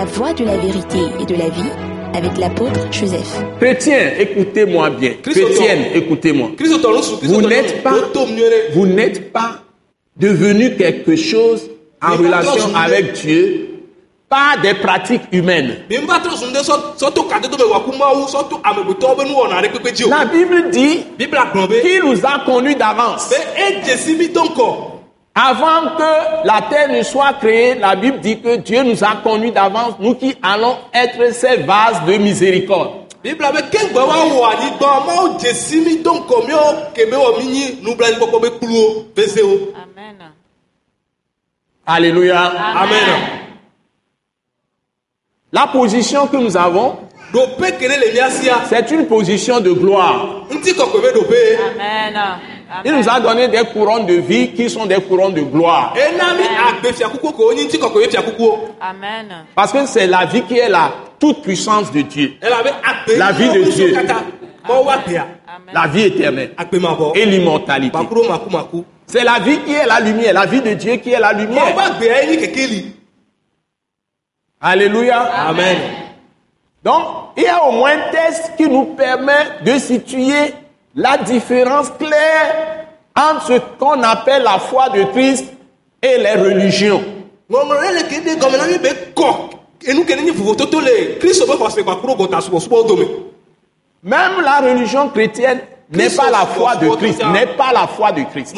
La voie de la vérité et de la vie avec l'apôtre Joseph. Chrétiens, écoutez-moi bien. Christ Chrétienne, écoutez-moi. Vous n'êtes pas, vous n'êtes pas devenu quelque chose en relation avec Dieu par des pratiques humaines. La Bible dit qu'il nous a conduits d'avance. Avant que la terre ne soit créée, la Bible dit que Dieu nous a conduits d'avance, nous qui allons être ces vases de miséricorde. Amen. Alléluia. amen La position que nous avons, c'est une position de gloire. Amen. Il nous a donné des couronnes de vie qui sont des couronnes de gloire. fiakukuwo Amen. Parce que c'est la vie qui est la toute puissance de Dieu. La vie de Dieu. La vie éternelle et l'immortalité. C'est la vie qui est la lumière, la vie de Dieu qui est la lumière. Alléluia. amen Donc, il y a au moins un test qui nous permet de situer la différence claire entre ce qu'on appelle la foi de Christ et les religions. Même la religion chrétienne n'est pas la foi de Christ, n'est pas la foi de Christ.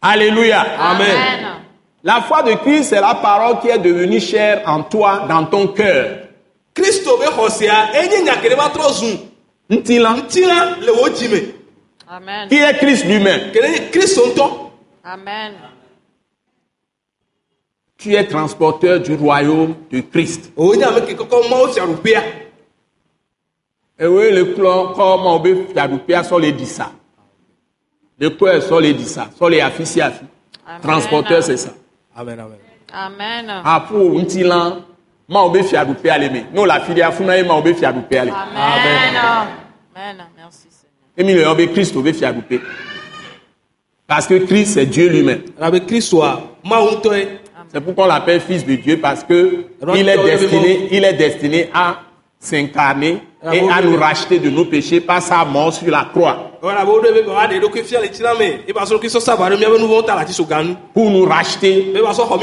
Alléluia. amen La foi de Christ, c'est la parole qui est devenue chère en toi, dans ton cœur. Enye va trɔ zu Ntila, ŋutilã le wo dzi me Amen. qui est Christ lui-même? ke ne nye kristu ŋutɔ Amen. Tu es transporteur du royaume de Christ. ame fiaɖuƒea le kplɔ kɔ ma wo be fiaɖuƒea sɔ le di sa. Le kɔe sɔ le di sa, sɔ le afi sia afi. Amen. Transporteur c'est ça. amen amen Amen. Aƒo ŋutilã ma wo be fiaɖuƒea le me. No le afi ɖe afuna ye ma wo be fiaɖuƒea le. Amen. Amen. Merci Seigneur. Emi le yɔ be Kristo be fiaɖuƒe. Parce que Christ c'est Dieu lui-même. ŋutɔe C'est pourquoi on l'appelle fils de Dieu parce que il est destiné, il est destiné à s'incarner et à nous racheter de nos péchés par sa mort sur la croix. Pour nous racheter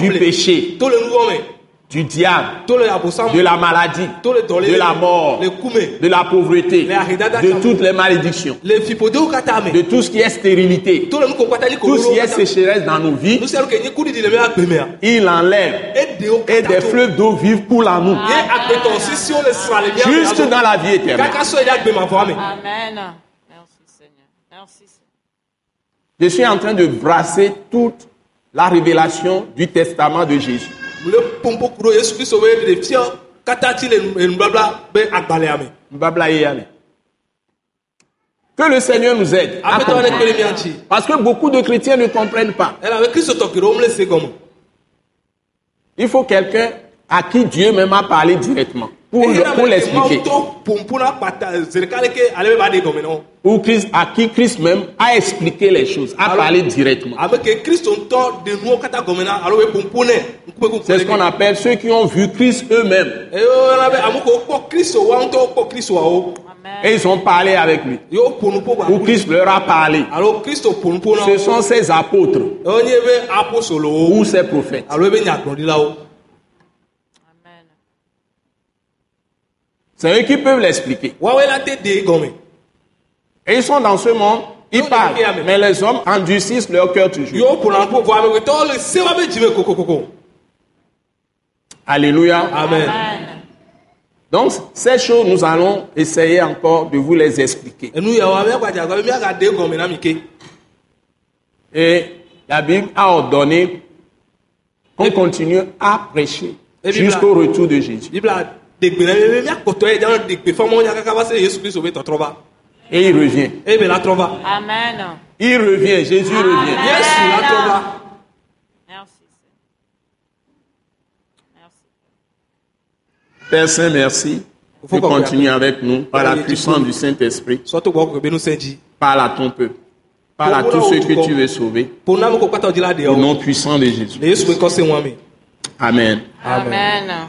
du péché, du diable, de la maladie, de la mort, de la pauvreté, de toutes les malédictions, de tout ce qui est stérilité, tout ce qui est sécheresse dans nos vies. Il enlève et des fleuves d'eau vive coulent en nous ye agbetɔ sisiwo le sra le miabe jusque dans la vie éternelle. Amen. Je suis en train de brasser toute la révélation du testament de Jésus. Que le Seigneur nous aide. à Parce que beaucoup de chrétiens ne comprennent pas. Il faut quelqu'un à qui Dieu même a parlé directement pour, le- pour l'expliquer. wo Ou Christ, à qui Christ même a expliqué les choses, a Alors- parlé directement. C'est ce qu'on appelle ceux qui ont vu Christ eux-mêmes. Et ils ont parlé avec lui. Ou Christ leur a parlé. Ce sont ces apôtres ou ces prophètes. C'est eux qui peuvent l'expliquer. Et ils sont dans ce monde, ils parlent. Mais les hommes endurcissent leur cœur toujours. Alléluia. amen. Donc, ces choses, nous allons essayer encore de vous les expliquer. Et la Bible a ordonné qu'on continue à prêcher jusqu'au retour de Jésus. Et il revient. Amen. Il revient. Jésus revient. va Merci Seigneur. Merci. Père Saint, merci. Qu'on continues avec nous par la puissance du Saint-Esprit. Parle à ton peuple. Parle à tous ceux que tu veux sauver. Au nom puissant de Jésus. Amen. Amen.